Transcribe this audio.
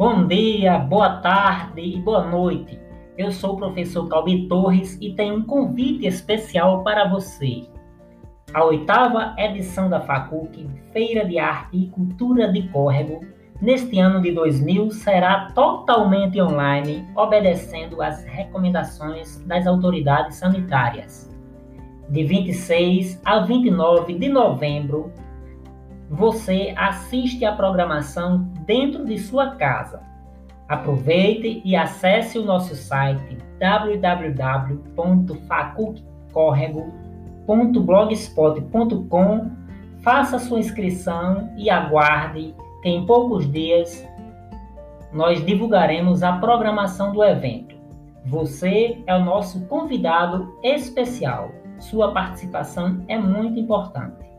Bom dia, boa tarde e boa noite. Eu sou o professor Calbi Torres e tenho um convite especial para você. A oitava edição da FACUC, Feira de Arte e Cultura de Córrego, neste ano de 2000 será totalmente online, obedecendo às recomendações das autoridades sanitárias. De 26 a 29 de novembro, você assiste a programação dentro de sua casa. Aproveite e acesse o nosso site www.facuccorrego.blogspot.com, faça sua inscrição e aguarde que em poucos dias nós divulgaremos a programação do evento. Você é o nosso convidado especial. Sua participação é muito importante.